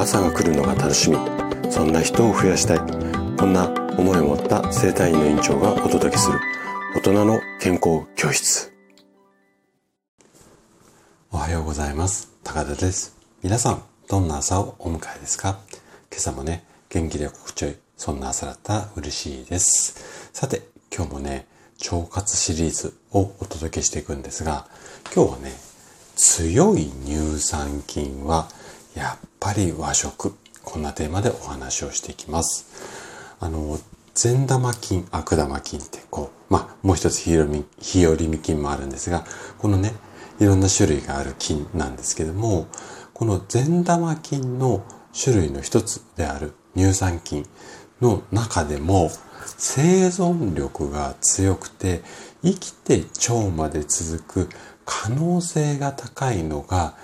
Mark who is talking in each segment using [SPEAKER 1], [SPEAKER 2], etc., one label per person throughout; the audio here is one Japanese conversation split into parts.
[SPEAKER 1] 朝が来るのが楽しみ。そんな人を増やしたい。こんな思いを持った生体院の院長がお届けする。大人の健康教室。おはようございます。高田です。皆さんどんな朝をお迎えですか？今朝もね元気で心地よいそんな朝だったら嬉しいです。さて今日もね腸活シリーズをお届けしていくんですが今日はね強い乳酸菌はやっぱり和食。こんなテーマでお話をしていきます。あの、善玉菌、悪玉菌ってこう、まあ、もう一つ日和見菌もあるんですが、このね、いろんな種類がある菌なんですけども、この善玉菌の種類の一つである乳酸菌の中でも生存力が強くて生きて腸まで続く可能性が高いのが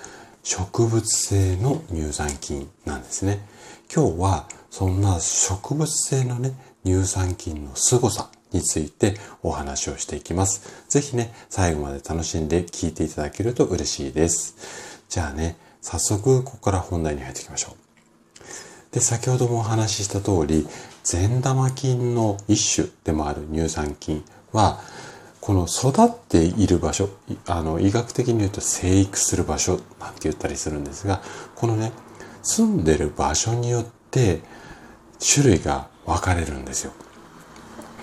[SPEAKER 1] 植物性の乳酸菌なんですね。今日はそんな植物性のね、乳酸菌の凄さについてお話をしていきます。ぜひね、最後まで楽しんで聞いていただけると嬉しいです。じゃあね、早速ここから本題に入っていきましょう。で、先ほどもお話しした通り、善玉菌の一種でもある乳酸菌は、この育っている場所、あの、医学的に言うと生育する場所なんて言ったりするんですが、このね、住んでる場所によって種類が分かれるんですよ。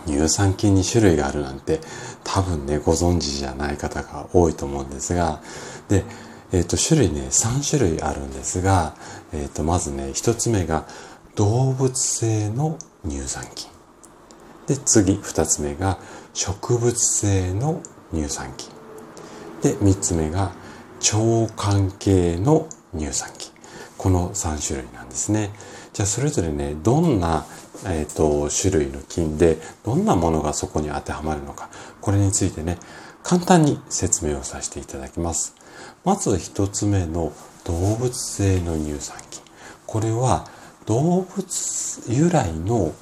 [SPEAKER 1] 乳酸菌に種類があるなんて多分ね、ご存知じゃない方が多いと思うんですが、で、えっ、ー、と、種類ね、3種類あるんですが、えっ、ー、と、まずね、1つ目が動物性の乳酸菌。で、次、2つ目が植物性の乳酸菌。で、三つ目が腸管系の乳酸菌。この3種類なんですね。じゃあそれぞれね、どんな、えーと、種類の菌で、どんなものがそこに当てはまるのか、これについてね、簡単に説明をさせていただきます。まず一つ目の動物性の乳酸菌。これは動物由来の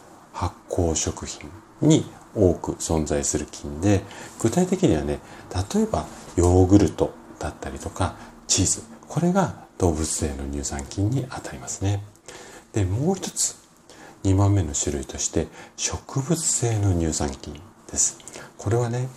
[SPEAKER 1] 発酵食品に多く存在する菌で、具体的にはね、例えばヨーグルトだったりとかチーズ、これが動物性の乳酸菌にあたりますね。で、もう一つ、2番目の種類として植物性の乳酸菌です。これはね、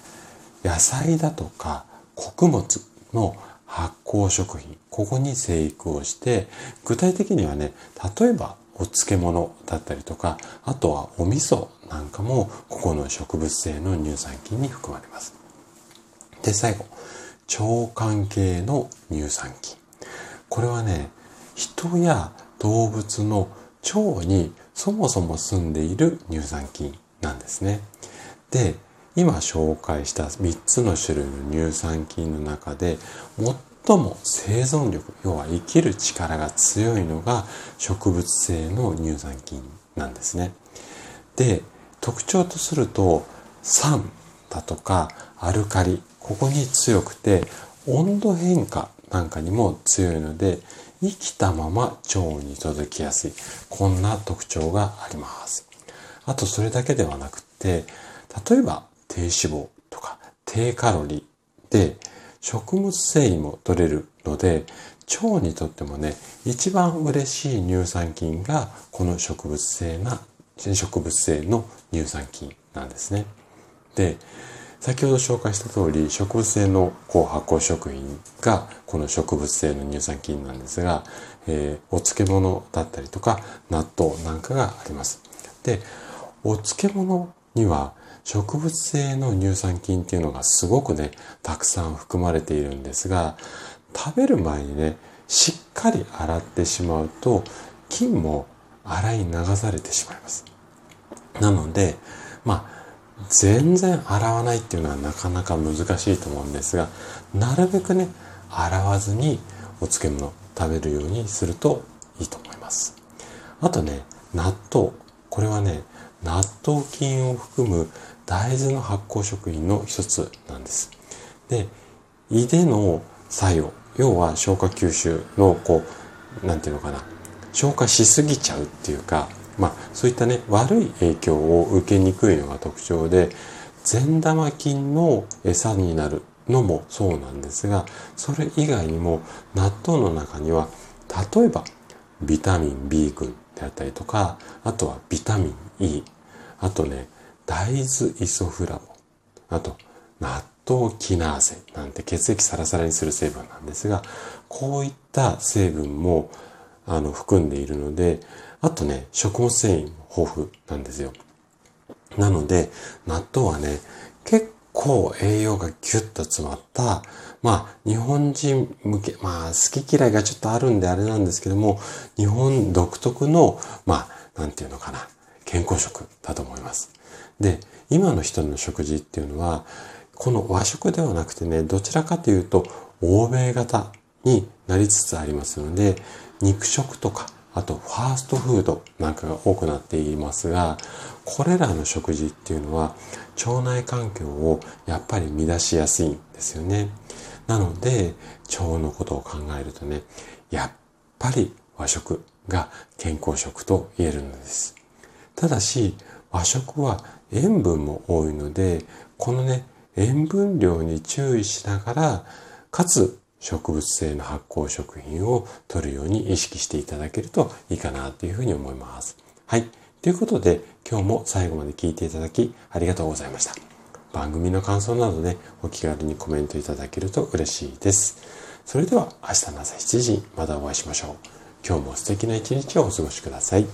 [SPEAKER 1] 野菜だとか穀物の発酵食品、ここに生育をして、具体的にはね、例えばお漬物だったりとか、あとはお味噌なんかも、ここの植物性の乳酸菌に含まれます。で、最後、腸管系の乳酸菌。これはね、人や動物の腸にそもそも住んでいる乳酸菌なんですね。で、今紹介した3つの種類の乳酸菌の中で最も生存力、要は生きる力が強いのが植物性の乳酸菌なんですね。で、特徴とすると酸だとかアルカリ、ここに強くて温度変化なんかにも強いので生きたまま腸に届きやすい。こんな特徴があります。あとそれだけではなくて、例えば低脂肪とか低カロリーで食物繊維も取れるので、腸にとってもね、一番嬉しい乳酸菌がこの植物性な、植物性の乳酸菌なんですね。で、先ほど紹介した通り、植物性のこう発酵食品がこの植物性の乳酸菌なんですが、えー、お漬物だったりとか納豆なんかがあります。で、お漬物には植物性の乳酸菌っていうのがすごくね、たくさん含まれているんですが、食べる前にね、しっかり洗ってしまうと、菌も洗い流されてしまいます。なので、まあ、全然洗わないっていうのはなかなか難しいと思うんですが、なるべくね、洗わずにお漬物食べるようにするといいと思います。あとね、納豆。これはね、納豆菌を含む大豆の発酵食品の一つなんです。で、胃での作用、要は消化吸収のこう、なんていうのかな、消化しすぎちゃうっていうか、まあそういったね、悪い影響を受けにくいのが特徴で、善玉菌の餌になるのもそうなんですが、それ以外にも納豆の中には、例えばビタミン B 群であったりとか、あとはビタミン E、あとね、大豆イソフラボン、あと納豆キナーゼなんて血液サラサラにする成分なんですが、こういった成分もあの含んでいるので、あとね、食物繊維も豊富なんですよ。なので、納豆はね、結構栄養がギュッと詰まった、まあ、日本人向け、まあ、好き嫌いがちょっとあるんであれなんですけども、日本独特の、まあ、なんていうのかな、健康食だと思います。で、今の人の食事っていうのは、この和食ではなくてね、どちらかというと、欧米型になりつつありますので、肉食とか、あとファーストフードなんかが多くなっていますが、これらの食事っていうのは腸内環境をやっぱり乱しやすいんですよね。なので、腸のことを考えるとね、やっぱり和食が健康食と言えるのです。ただし、和食は塩分も多いので、このね、塩分量に注意しながら、かつ植物性の発酵食品を取るように意識していただけるといいかなというふうに思います。はい。ということで、今日も最後まで聞いていただきありがとうございました。番組の感想などでお気軽にコメントいただけると嬉しいです。それでは明日の朝7時にまたお会いしましょう。今日も素敵な一日をお過ごしください。